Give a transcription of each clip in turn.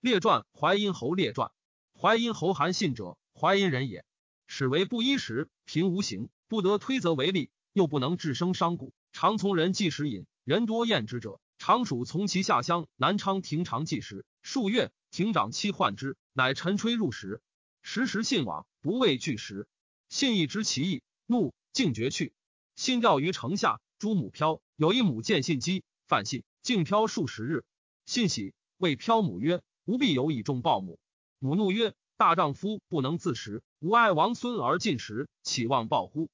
列传淮阴侯列传。淮阴侯韩信者，淮阴人也。始为布衣食，贫无行，不得推责为利，又不能致生商贾，常从人计食饮，人多厌之者，常属从其下乡南昌亭长计食。数月，亭长妻患之，乃陈吹入食。时时信往，不畏拒食。信亦知其意，怒，径绝去。信钓于城下，诸母飘。有一母见信饥，犯信，竟飘数十日。信喜，谓飘母曰：“吾必有以重报母。”母怒曰：“大丈夫不能自食，吾爱王孙而进食，岂望报乎？”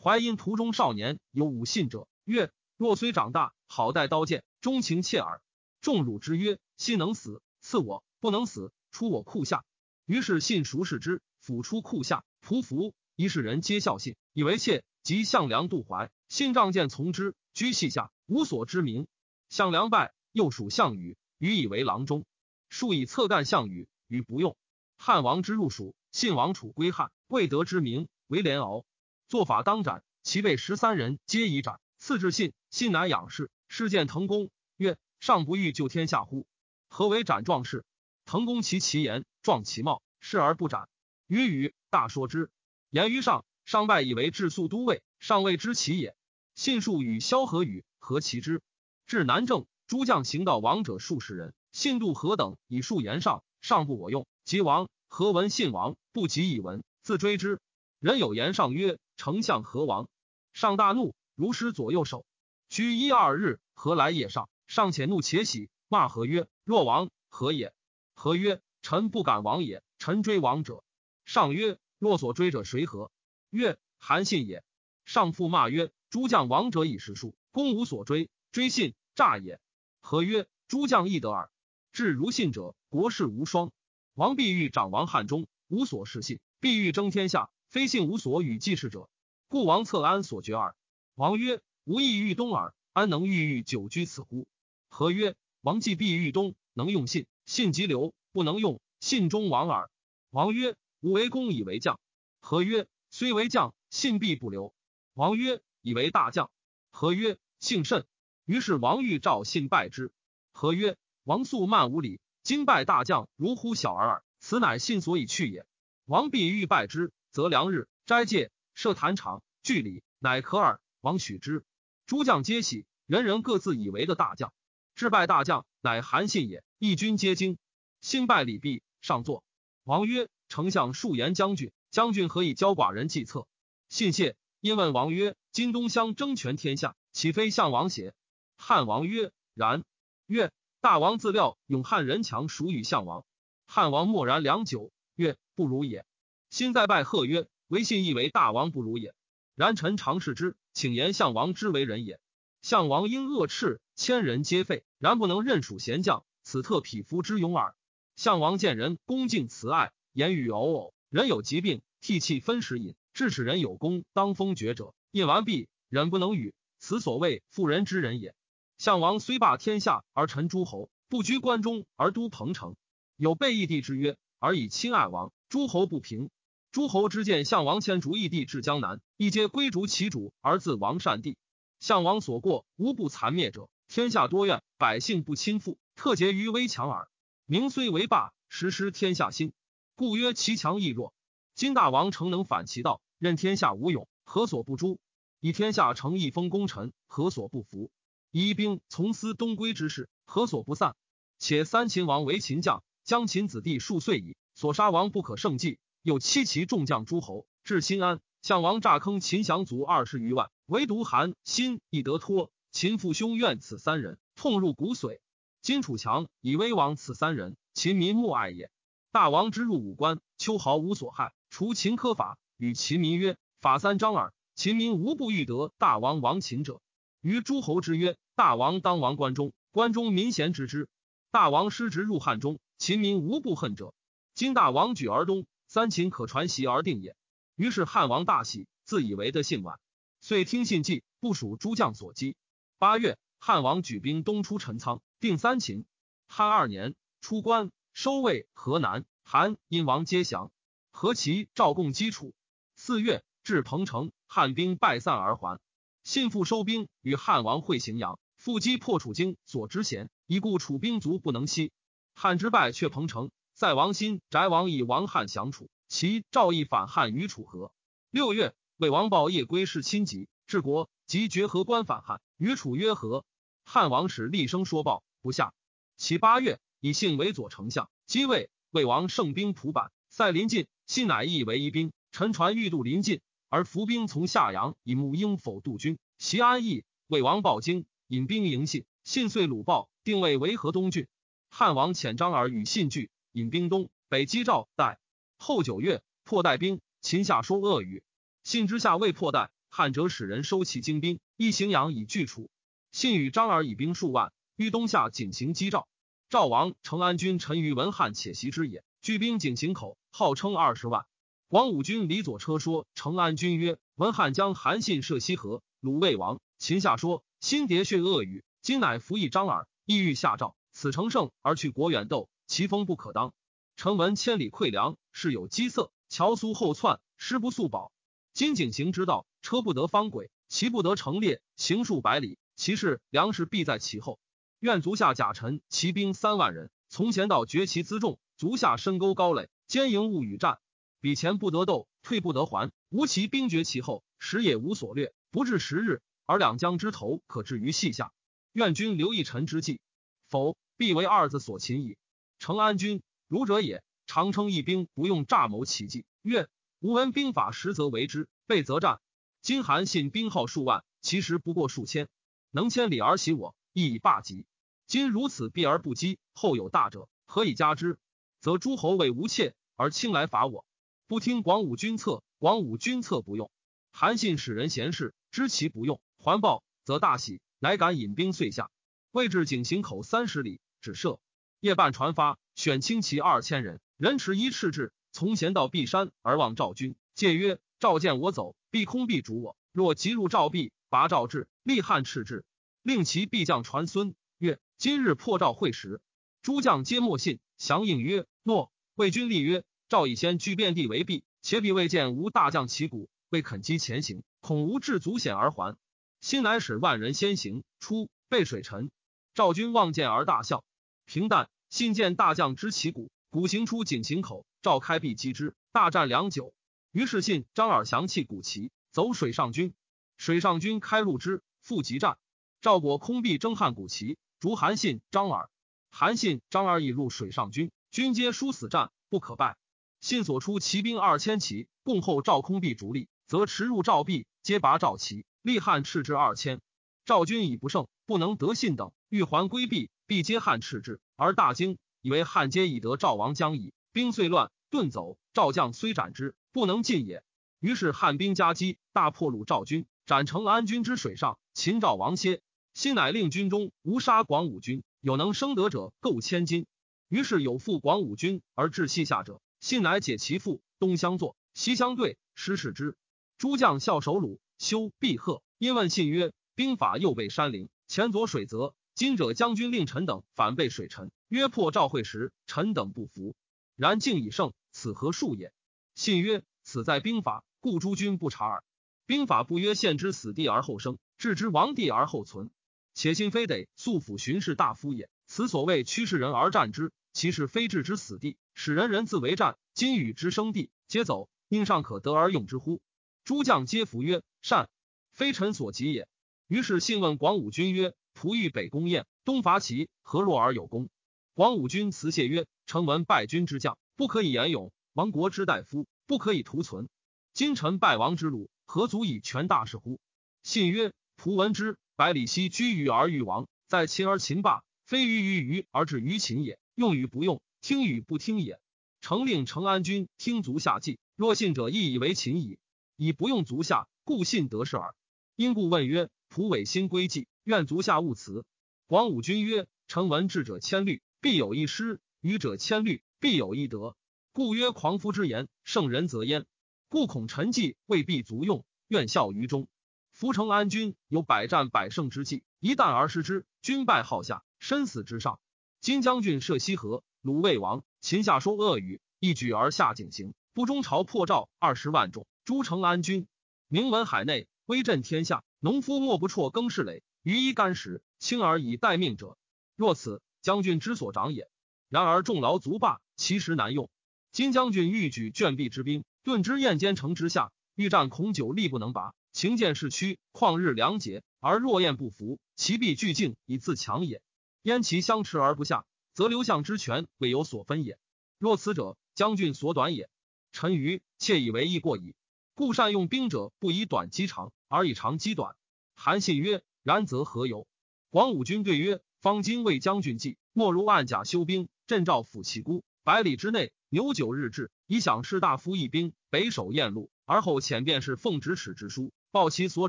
淮阴途中少年有五信者，曰：“若虽长大，好带刀剑，钟情妾耳。”众辱之曰：“信能死，赐我；不能死，出我库下。”于是信熟视之，抚出库下，匍匐。一世人皆笑信，以为妾。即项梁渡淮，信仗剑从之，居隙下，无所知名。项梁败，又属项羽，羽以为郎中，数以侧干项羽。与不用，汉王之入蜀，信王楚归汉，未得之名，为连敖。做法当斩，其辈十三人皆已斩。次至信，信乃仰视，事见滕公，曰：“上不欲救天下乎？何为斩壮士？”滕公其其言，壮其貌，视而不斩。于语大说之，言于上，上拜以为治粟都尉，上未知其也。信数与萧何与何其之？至南郑，诸将行道王者数十人，信度何等以数言上。上不我用，即王何闻信王不及以闻，自追之。人有言上曰：“丞相何王？”上大怒，如失左右手。居一二日，何来也上？上且怒且喜，骂何曰：“若王何也？”何曰：“臣不敢亡也。臣追王者。”上曰：“若所追者谁何？”曰：“韩信也。”上复骂曰：“诸将王者以实数，公无所追，追信诈也。”何曰：“诸将亦得耳。”至如信者，国士无双。王必欲长王汉中，无所事信；必欲争天下，非信无所与继世者。故王策安所决耳。王曰：“吾意欲东耳，安能郁郁久居此乎？”何曰：“王既必欲东，能用信，信即留；不能用，信中亡耳。”王曰：“吾为公以为将。”何曰：“虽为将，信必不留。”王曰：“以为大将。”何曰：“信甚。”于是王欲召信拜之。何曰：王素慢无礼，今拜大将，如呼小儿耳。此乃信所以去也。王必欲拜之，则良日斋戒，设坛场，据礼，乃可耳。王许之，诸将皆喜，人人各自以为的大将。至拜大将，乃韩信也。义军皆惊。信拜礼毕，上座。王曰：“丞相数言将军，将军何以教寡人计策？”信谢，因问王曰：“今东乡争权天下，岂非项王邪？”汉王曰：“然。”曰。大王自料永汉人强，属与项王。汉王默然良久，曰：“不如也。”心在拜贺曰：“唯信亦为大王不如也。然臣常视之，请言项王之为人也。项王因恶赤，千人皆废，然不能任属贤将，此特匹夫之勇耳。项王见人恭敬慈爱，言语偶偶。人有疾病，涕泣分食饮，至使人有功当封爵者，饮完毕，人不能语。此所谓妇人之仁也。”项王虽霸天下而臣诸侯，不居关中而都彭城，有备义帝之约，而以亲爱王。诸侯不平，诸侯之见项王迁逐义帝至江南，亦皆归逐其主而自王善帝。项王所过无不残灭者，天下多怨，百姓不亲附，特结于危强耳。名虽为霸，实失天下心，故曰其强亦弱。今大王诚能反其道，任天下无勇，何所不诛？以天下成一封功臣，何所不服？以兵从司东归之事，何所不散？且三秦王为秦将，将秦子弟数岁矣，所杀王不可胜计。又欺其众将诸侯，至新安，项王诈坑秦降卒二十余万，唯独韩信亦得脱。秦父兄怨此三人，痛入骨髓。今楚强以威王此三人，秦民莫爱也。大王之入五关，秋毫无所害，除秦苛法，与秦民曰：“法三章耳。”秦民无不欲得大王亡秦者。于诸侯之曰：“大王当王关中，关中民贤之之。大王失职入汉中，秦民无不恨者。今大王举而东，三秦可传习而定也。”于是汉王大喜，自以为的信晚，遂听信计，部署诸将所击。八月，汉王举兵东出陈仓，定三秦。汉二年，出关，收魏、河南、韩、殷王皆降。何其赵共击楚。四月，至彭城，汉兵败散而还。信复收兵，与汉王会荥阳，复击破楚京所知贤，以故楚兵卒不能息。汉之败却彭城，在王新翟王以王汉降楚，其赵义反汉于楚河。六月，魏王报夜归氏亲疾，治国即绝河关反汉，与楚约和。汉王使厉声说报，不下。其八月，以信为左丞相，即位。魏王胜兵蒲坂，塞临晋，信乃义为一兵。陈传欲渡临晋，而伏兵从夏阳，以穆应否渡军，其安邑。魏王报京，引兵迎信，信遂鲁报，定位为河东郡。汉王遣张耳与信聚，引兵东北击赵代。后九月，破代兵。秦下说恶语，信之下未破代，汉者使人收其精兵，一荥阳以拒楚。信与张耳以兵数万，于东下仅行击赵。赵王成安军陈于文汉且袭之也，聚兵井行口，号称二十万。广武军李左车说成安军曰：“文汉将韩信射西河，鲁魏王。”秦下说：“新迭血恶语，今乃服役张耳，意欲下诏。此乘胜而去国远斗，其风不可当。臣闻千里馈粮，事有饥色。”乔苏后窜，师不速保。今景行之道，车不得方轨，骑不得成列，行数百里，其势粮食必在其后。愿足下甲臣骑兵三万人，从前到绝其辎重，足下深沟高垒，坚营勿与战。比前不得斗，退不得还。吾骑兵绝其后，时也无所掠，不至十日，而两江之头可置于隙下。愿君留一臣之计，否，必为二子所擒矣。成安君，儒者也。常称一兵不用诈谋奇计，曰：吾闻兵法实则为之，备则战。今韩信兵号数万，其实不过数千，能千里而袭我，亦已罢及。今如此避而不击，后有大者，何以加之？则诸侯为无妾而轻来伐我，不听广武君策，广武君策不用。韩信使人贤士，知其不用，环报，则大喜，乃敢引兵遂下，未至井行口三十里，止射。夜半传发，选轻骑二千人。人持一赤帜，从贤到璧山而望赵军，戒曰：“赵见我走，必空必逐我。若急入赵壁，拔赵至，立汉赤至，令其必将传孙曰：今日破赵会时，诸将皆莫信，降应曰：诺。魏军立曰：赵以先据遍地为壁，且彼未见无大将旗鼓，未肯击前行，恐无至足险而还。新乃使万人先行出，背水沉。赵军望见而大笑。平淡，信见大将之旗鼓。”鼓行出井行口，赵开壁击之，大战良久。于是信张耳降弃鼓旗，走水上军。水上军开路之，复急战。赵果空壁征汉鼓旗，逐韩信、张耳。韩信、张耳已入水上军，军皆殊死战，不可败。信所出骑兵二千骑，共后赵空壁逐立，则驰入赵壁，皆拔赵旗，立汉赤至二千。赵军已不胜，不能得信等，欲还归避，必皆汉赤至，而大惊。以为汉皆已得赵王将矣，兵遂乱，遁走。赵将虽斩之，不能进也。于是汉兵夹击，大破虏赵军，斩成安军之水上。秦赵王歇，心乃令军中无杀广武军，有能生得者，购千金。于是有负广武军而至西下者，信乃解其父，东相坐，西相对，失事之。诸将笑守鲁，修必贺，因问信曰：“兵法右背山陵，前左水泽。今者将军令臣等反被水沉。”约破赵会时，臣等不服。然敬以胜，此何数也？信曰：“此在兵法，故诸君不察耳。兵法不曰献之死地而后生，置之亡地而后存。且信非得素府巡视大夫也。此所谓驱使人而战之，其是非置之死地，使人人自为战。今与之生地，皆走，应尚可得而用之乎？”诸将皆服曰：“善。”非臣所及也。于是信问广武君曰：“仆欲北攻燕，东伐齐，何若而有功？”广武君辞谢曰：“臣闻败军之将，不可以言勇；亡国之大夫，不可以图存。今臣败亡之路，何足以全大事乎？”信曰：“仆闻之。百里奚居于而欲亡，在秦而秦霸，非于于虞而至于秦也。用与不用，听与不听也。诚令成安君听足下计，若信者，亦以为秦矣。以不用足下，故信得事耳。因故问曰：‘仆违心归计，愿足下勿辞。’广武君曰：‘臣闻智者千虑。’必有一失，愚者千虑，必有一得。故曰狂夫之言，圣人则焉。故恐臣计未必足用，愿效于中。夫成安君有百战百胜之计，一旦而失之，军败号下，身死之上。金将军涉西河，鲁魏王，秦下说恶语，一举而下井行，不中朝破赵二十万众，诸成安军名闻海内，威震天下。农夫莫不辍耕事累，于衣干食，轻而以待命者。若此。将军之所长也。然而众劳足罢，其实难用。今将军欲举卷壁之兵，顿之燕间城之下，欲战恐久力不能拔。情见势屈，旷日良竭，而若燕不服，其必俱境以自强也。燕其相持而不下，则刘项之权未有所分也。若此者，将军所短也。臣愚，窃以为意过矣。故善用兵者，不以短击长，而以长击短。韩信曰：“然则何由？”广武军对曰：“方今为将军计，莫如暗甲修兵，镇赵抚其孤，百里之内，牛九日至，以享士大夫一兵，北守燕路，而后遣便是奉旨尺之书，报其所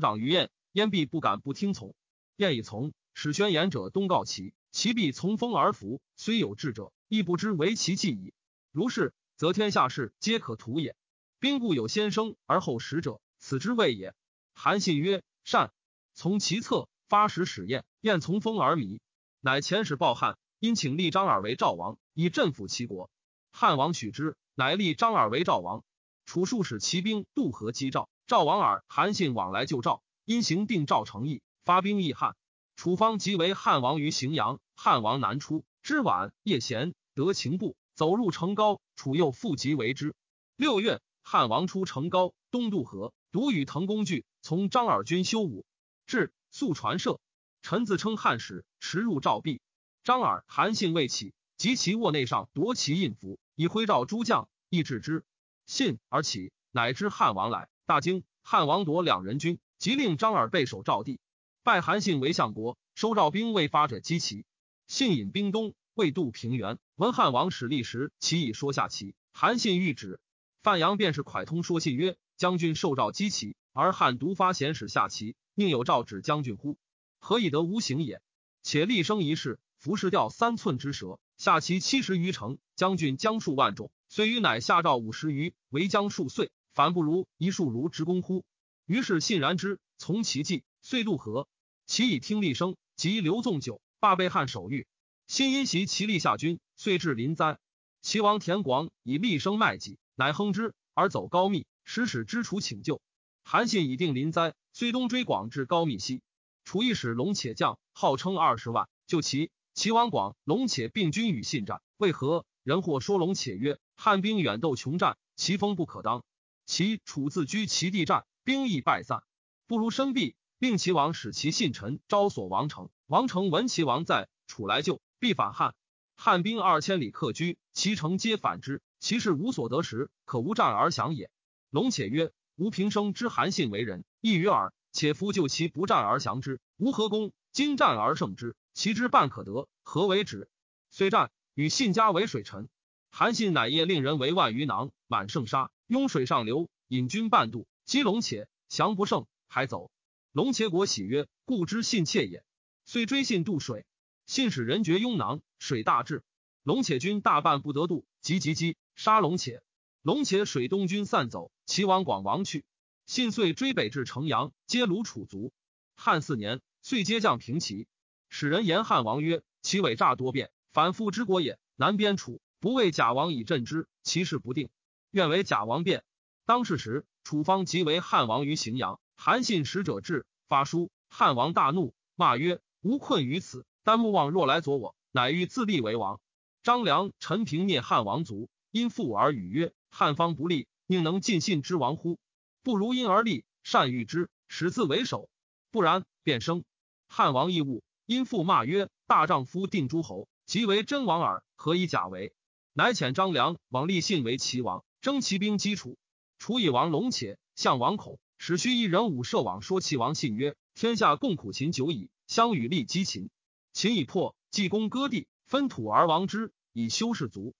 长于燕，燕必不敢不听从。燕以从，使宣言者东告其，其必从风而服。虽有志者，亦不知为其计矣。如是，则天下事皆可图也。兵固有先生而后食者，此之谓也。”韩信曰：“善。”从其策，发使使燕，燕从风而靡，乃遣使报汉，因请立张耳为赵王，以镇抚齐国。汉王许之，乃立张耳为赵王。楚数使骑兵渡河击赵，赵王耳韩信往来救赵，因行定赵成邑，发兵议汉。楚方即为汉王于荥阳，汉王南出，知晚夜闲，得秦部，走入城高，楚又复即为之。六月，汉王出城高，东渡河，独与滕公惧，从张耳军修武。至宿传射，臣自称汉使，驰入赵壁。张耳、韩信未起，及其卧内上夺其印符，以徽诏诸将，亦制之。信而起，乃知汉王来，大惊。汉王夺两人军，即令张耳备守赵地，拜韩信为相国，收赵兵未发者击齐。信引兵东，未渡平原，闻汉王使立时，其已说下齐。韩信欲止，范阳便是蒯通说信曰：“将军受诏击齐，而汉独发遣使下齐。”宁有诏指将军乎？何以得无形也？且立生一事，服饰掉三寸之舌，下齐七十余城，将军将数万众，虽与乃下诏五十余，为将数岁，反不如一数如之功乎？于是信然之，从其计，遂渡河。其以听立生，及刘纵酒，罢备汉守御。新因袭其立下军，遂至临灾。齐王田广以立生卖己，乃亨之，而走高密，使使之楚请救。韩信已定临灾。虽东追广至高密西，楚一使龙且将号称二十万，救齐。齐王广、龙且并军与信战，为何？人或说龙且曰：汉兵远斗穷战，其风不可当。其楚自居其地战，兵亦败散，不如身避。令齐王使其信臣招索王城。王城闻齐王在，楚来救，必反汉。汉兵二千里客居，其城皆反之。其士无所得时，可无战而降也。龙且曰。吾平生知韩信为人，异于耳。且夫救其不战而降之，吾何功？今战而胜之，其之半可得，何为止？虽战，与信家为水臣。韩信乃夜令人为万余囊，满盛沙，拥水上流，引军半渡，击龙且，降不胜，还走。龙且果喜曰：“故知信妾也。”遂追信渡水，信使人绝拥囊，水大至，龙且军大半不得渡，急急击，杀龙且。龙且水东军散走，齐王广王去。信遂追北至城阳，皆虏楚族。汉四年，遂皆将平齐。使人言汉王曰：“其伪诈多变，反复之国也。南边楚，不为假王以镇之，其势不定。愿为假王变。”当是时，楚方即为汉王于荥阳。韩信使者至，发书。汉王大怒，骂曰：“吾困于此，但目望若来左我，乃欲自立为王。”张良、陈平灭汉王族，因父而语曰。汉方不立，宁能尽信之亡乎？不如因而立，善御之，使自为首。不然，便生。汉王亦恶，因父骂曰：“大丈夫定诸侯，即为真王耳，何以假为？”乃遣张良往立信为齐王，征齐兵击楚。楚以王龙且，向王恐，使须一人武设网说齐王信曰：“天下共苦秦久矣，相与立击秦。秦已破，济公割地，分土而亡之，以修士卒。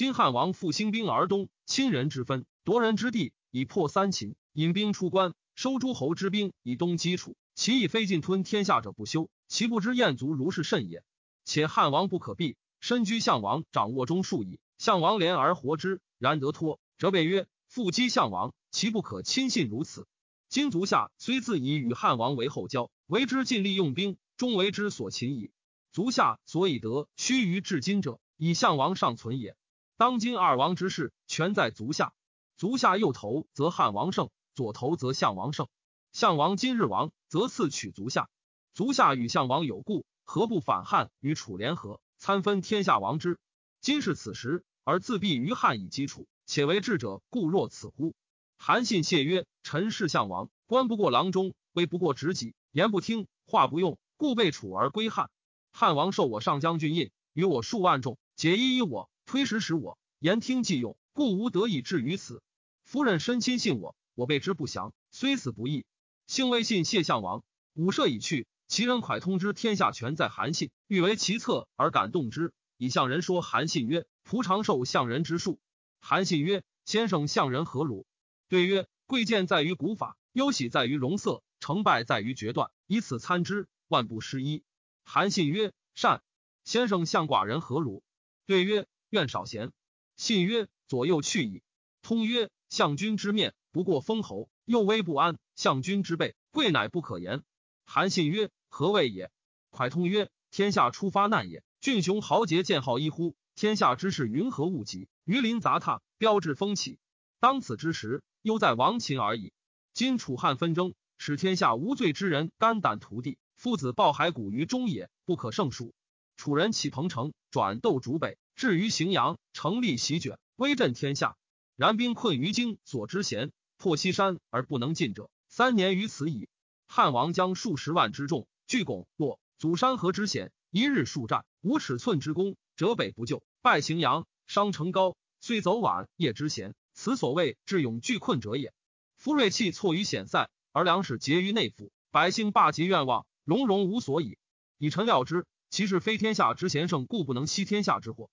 今汉王复兴兵而东。”亲人之分，夺人之地，以破三秦；引兵出关，收诸侯之兵，以东击楚。其以非尽吞天下者不休，其不知燕族如是甚也。且汉王不可避，身居项王掌握中数矣。项王怜而活之，然得脱，则备曰：复击项王，其不可亲信如此。今足下虽自以与汉王为后交，为之尽力用兵，终为之所擒矣。足下所以得须臾至今者，以项王尚存也。当今二王之势，全在足下。足下右头则汉王胜，左头则项王胜。项王今日亡，则次取足下。足下与项王有故，何不反汉与楚联合，参分天下王之？今是此时，而自闭于汉以基础，且为智者，故若此乎？韩信谢曰：“臣是项王，官不过郎中，威不过执己，言不听，话不用，故被楚而归汉。汉王授我上将军印，与我数万众，解衣以我，推食使我，言听计用，故无得以至于此。夫人深亲信我，我备之不祥，虽死不义。幸未信谢相王。武社已去，其人蒯通之天下权在韩信，欲为其策而感动之，以向人说韩信曰：‘仆长受相人之术。’韩信曰：‘先生相人何如？’对曰：‘贵贱在于古法，忧喜在于容色，成败在于决断，以此参之，万不失一。’韩信曰：‘善。’先生相寡人何如？对曰：‘愿少贤。’信曰：‘左右去矣。’通曰：‘相君之面不过封侯，右危不安；相君之背，贵乃不可言。’韩信曰：‘何谓也？’蒯通曰：‘天下出发难也。俊雄豪杰见好一呼？天下之事云何物极？鱼鳞杂沓，标志风起。当此之时。’犹在亡秦而已。今楚汉纷争，使天下无罪之人肝胆涂地，父子抱骸骨于中野，不可胜数。楚人起彭城，转斗逐北，至于荥阳，成立席卷，威震天下。然兵困于京，所知贤，破西山而不能进者，三年于此矣。汉王将数十万之众，据拱洛，阻山河之险，一日数战，无尺寸之功，折北不救，败荥阳，伤成高，虽走晚夜之贤。此所谓智勇拒困者也。夫锐气错于险塞，而粮食结于内府，百姓罢极愿望，荣荣无所以。以臣料之，其是非天下之贤圣，故不能息天下之祸。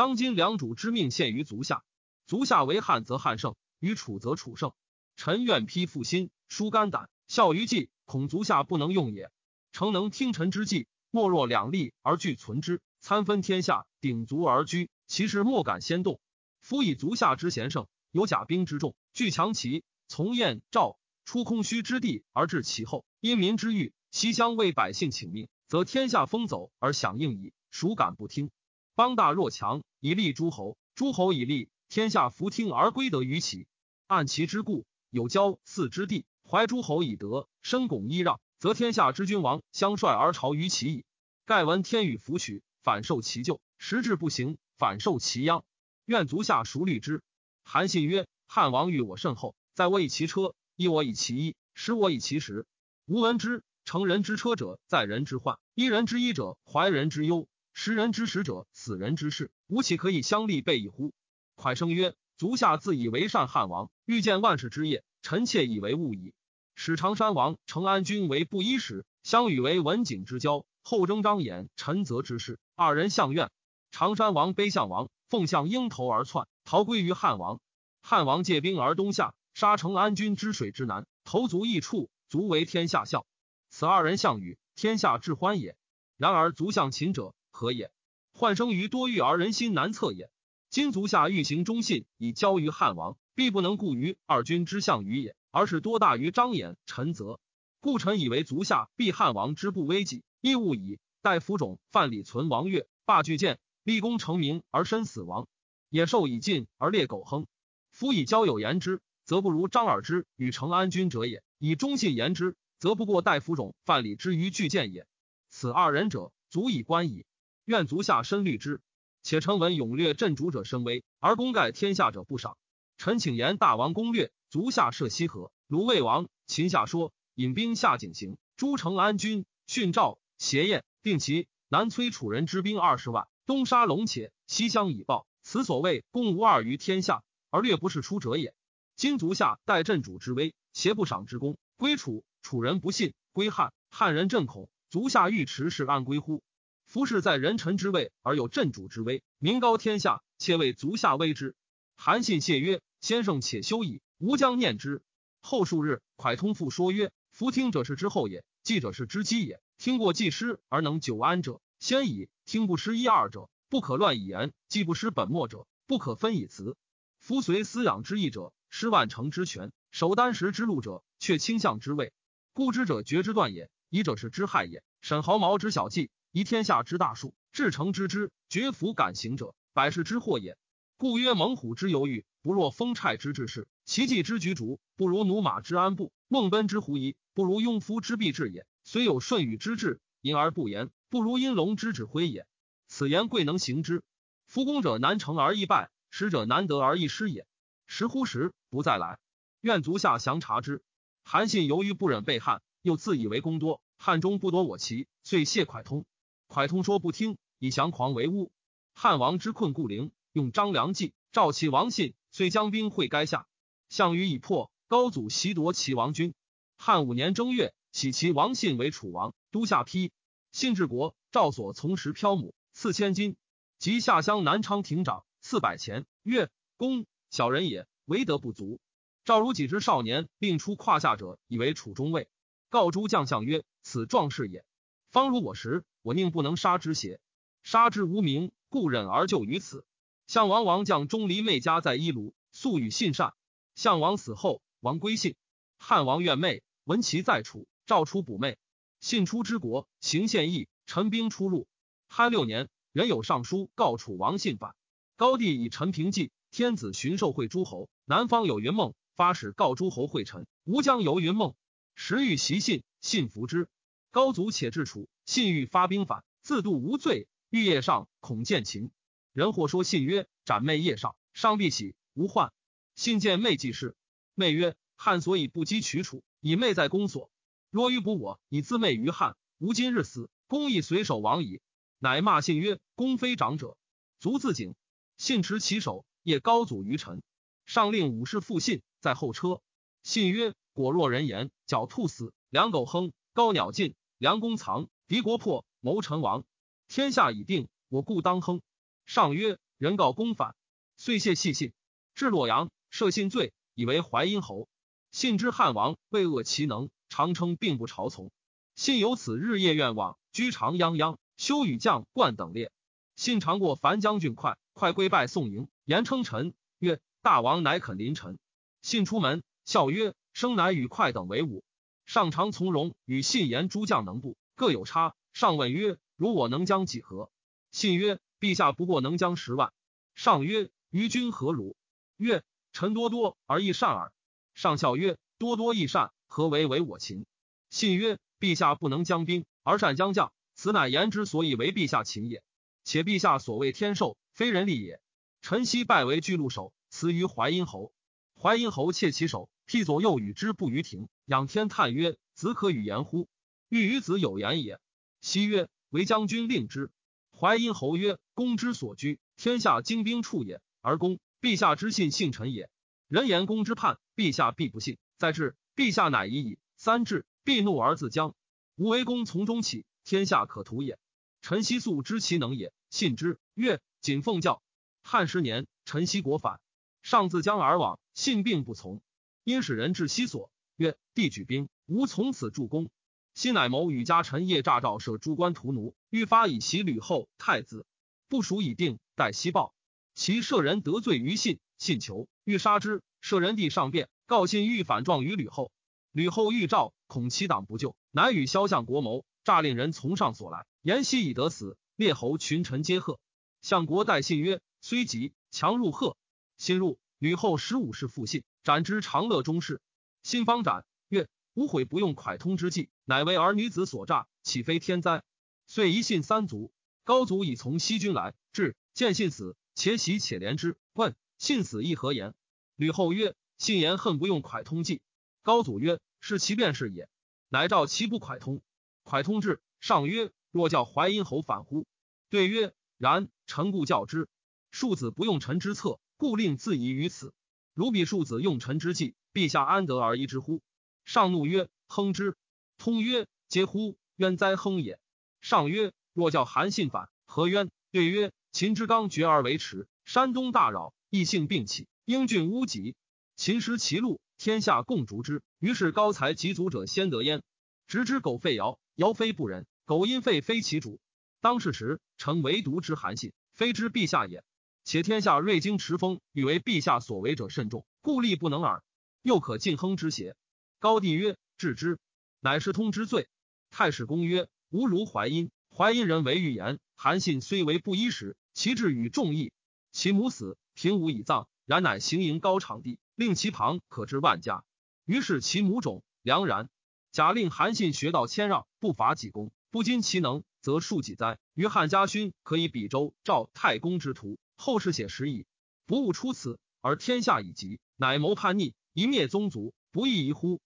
当今良主之命陷于足下，足下为汉则汉胜，于楚则楚胜。臣愿披腹心，疏肝胆，效于计，恐足下不能用也。诚能听臣之计，莫若两利而俱存之，参分天下，鼎足而居，其实莫敢先动。夫以足下之贤圣。有甲兵之众，据强齐，从燕赵，出空虚之地而至其后，因民之欲，西乡为百姓请命，则天下风走而响应矣。孰敢不听？邦大若强，以利诸侯；诸侯以利，天下弗听而归得于其。按其之故，有交祀之地，怀诸侯以德，深拱揖让，则天下之君王相率而朝于其矣。盖闻天与福取，反受其咎；时至不行，反受其殃。愿足下孰虑之？韩信曰：“汉王欲我甚厚，在我以其车，依我以其衣，食我以其食。吾闻之，成人之车者，在人之患；依人之衣者，怀人之忧；食人之食者，死人之事。吾岂可以相立备矣乎？”蒯生曰：“足下自以为善，汉王欲见万世之业，臣妾以为误矣。使常山王成安君为布衣使，相与为文景之交，后征张衍、陈泽之事，二人相怨。常山王悲相王，奉相鹰头而窜。”逃归于汉王，汉王借兵而东下，杀成安君之水之南，投足异处，足为天下笑。此二人相与，天下至欢也。然而足向秦者何也？患生于多欲而人心难测也。今足下欲行忠信，以交于汉王，必不能顾于二君之相与也，而是多大于张衍、陈泽。故臣以为足下必汉王之不危己，亦勿以待服种范蠡存王越，罢巨剑，立功成名而身死亡。野兽已尽而猎狗亨，夫以交友言之，则不如张耳之与成安君者也；以忠信言之，则不过大夫种范蠡之于巨剑也。此二人者，足以观矣。愿足下深虑之。且成闻勇略镇主者身威，而功盖天下者不赏。臣请言大王攻略，足下涉西河，鲁魏王秦下说，引兵下井陉，诸成安军训赵协燕，定其南催楚人之兵二十万，东杀龙且，西乡以报。此所谓攻无二于天下，而略不是出者也。今足下待镇主之威，挟不赏之功，归楚，楚人不信；归汉，汉人震恐。足下欲持是安归乎？夫是在人臣之位而有镇主之威，名高天下，且为足下威之。韩信谢曰：“先生且休矣，吾将念之。”后数日，蒯通复说曰：“夫听者是之后也，记者是之基也。听过记失而能久安者，先矣；听不失一二者。”不可乱以言，既不失本末者，不可分以辞。夫随私养之意者，失万乘之权；守丹石之路者，却倾向之位。故知者绝之断也，疑者是之害也。审毫毛之小计，宜天下之大数，至诚之之，绝弗敢行者，百世之祸也。故曰：猛虎之犹豫，不若风虿之志士；奇迹之局逐，不如驽马之安步；孟奔之狐疑，不如庸夫之必至也。虽有舜禹之志，隐而不言，不如殷龙之指挥也。此言贵能行之。夫功者难成而易败，使者难得而易失也。时乎时，不再来。愿足下详察之。韩信由于不忍被汉，又自以为功多，汉中不夺我旗，遂谢蒯通。蒯通说不听，以降狂为巫。汉王之困固陵，用张良计，召齐王信，遂将兵会垓下。项羽已破，高祖袭夺齐王军。汉五年正月，起齐王信为楚王，都下邳。信治国，赵所从十漂母，赐千金。及下乡南昌亭长，赐百钱。曰：公小人也，为德不足。赵如己之少年，令出胯下者，以为楚中尉。告诸将相曰：此壮士也，方如我时，我宁不能杀之邪？杀之无名，故忍而就于此。项王王将钟离妹家在伊卢，素与信善。项王死后，王归信。汉王怨妹。闻其在楚，召出补妹。信出之国，行献义，陈兵出入。汉六年，人有上书告楚王信反。高帝以陈平计，天子巡狩会诸侯。南方有云梦，发使告诸侯会臣。吴将游云梦，时欲袭信，信服之。高祖且至楚，信欲发兵反，自度无罪。欲夜上，恐见秦。人或说信曰：“斩妹夜上，上必起，无患。”信见妹既事，妹曰：“汉所以不击取楚。”以妹在宫所，若欲捕我，以自媚于汉，吾今日死，公亦随手亡矣。乃骂信曰：“公非长者，足自警。”信持其手，夜高祖于臣，上令武士复信，在后车。信曰：“果若人言，狡兔死，良狗亨，高鸟尽，梁公藏，敌国破，谋臣亡。天下已定，我故当亨。”上曰：“人告公反。”遂谢细信，至洛阳，设信罪，以为淮阴侯。信之汉王为恶其能，常称并不朝从。信由此日夜愿望，居长泱泱，修与将冠等列。信常过樊将军，快快归拜宋营，言称臣曰：“大王乃肯临臣。”信出门，笑曰：“生乃与快等为伍。”上常从容，与信言诸将能不各有差。上问曰：“如我能将几何？”信曰：“陛下不过能将十万。”上曰：“于君何如？”曰：“臣多多而益善耳。”上笑曰：“多多益善，何为为我秦？”信曰：“陛下不能将兵，而善将将，此乃言之所以为陛下秦也。且陛下所谓天授，非人力也。臣昔拜为巨鹿守，辞于淮阴侯。淮阴侯窃其首，替左右与之不于庭。仰天叹曰：‘子可与言乎？’欲与子有言也。昔曰：‘为将军令之。’淮阴侯曰：‘公之所居，天下精兵处也，而公陛下之信幸臣也。’人言公之叛，陛下必不信。再至，陛下乃已矣。三至，必怒而自僵。吾为公从中起，天下可图也。陈希素知其能也，信之。曰：谨奉教。汉十年，陈希国反，上自将而往，信并不从。因使人至西所，曰：帝举兵，吾从此助攻。昔乃谋与家臣夜诈诏设诸官屠奴，欲发以袭吕后太子。部署已定，待西报。其舍人得罪于信，信求。欲杀之，舍人弟上辩，告信欲反状于吕后。吕后欲召，恐其党不救，乃与萧相国谋，诈令人从上所来，言希已得死，列侯群臣皆贺。相国待信曰：“虽急，强入贺。”新入，吕后十五世复信，斩之长乐中士。新方斩，曰：“无悔不用蒯通之计，乃为儿女子所诈，岂非天灾？”遂一信三族。高祖已从西军来，至见信死，且喜且怜之，问信死亦何言？吕后曰：“信言恨不用蒯通计。”高祖曰：“是其便是也。”乃召其不蒯通。蒯通至，上曰：“若教淮阴侯反乎？”对曰：“然。臣故教之。庶子不用臣之策，故令自疑于此。如彼庶子用臣之计，陛下安得而疑之乎？”上怒曰：“亨之！”通曰：“嗟乎！冤哉亨也！”上曰：“若教韩信反，何冤？”对曰：“秦之刚决而为迟，山东大扰，异姓并起。”英俊乌己，秦失其路，天下共逐之。于是高才及足者先得焉。直之苟废尧，尧非不仁；苟因废非其主。当世时，臣唯独之韩信，非之陛下也。且天下锐经持风，欲为陛下所为者甚众，故力不能耳。又可尽亨之邪？高帝曰：“治之。”乃是通之罪。太史公曰：“吾如淮阴，淮阴人为预言。韩信虽为布衣时，其志与众异。其母死，平武以葬。”然乃行营高场地，令其旁可知万家。于是其母种良然。假令韩信学道谦让，不伐己功，不矜其能，则庶几哉？于汉家勋可以比周赵太公之徒，后世写实矣。不务出此，而天下已极，乃谋叛逆，一灭宗族，不亦宜乎？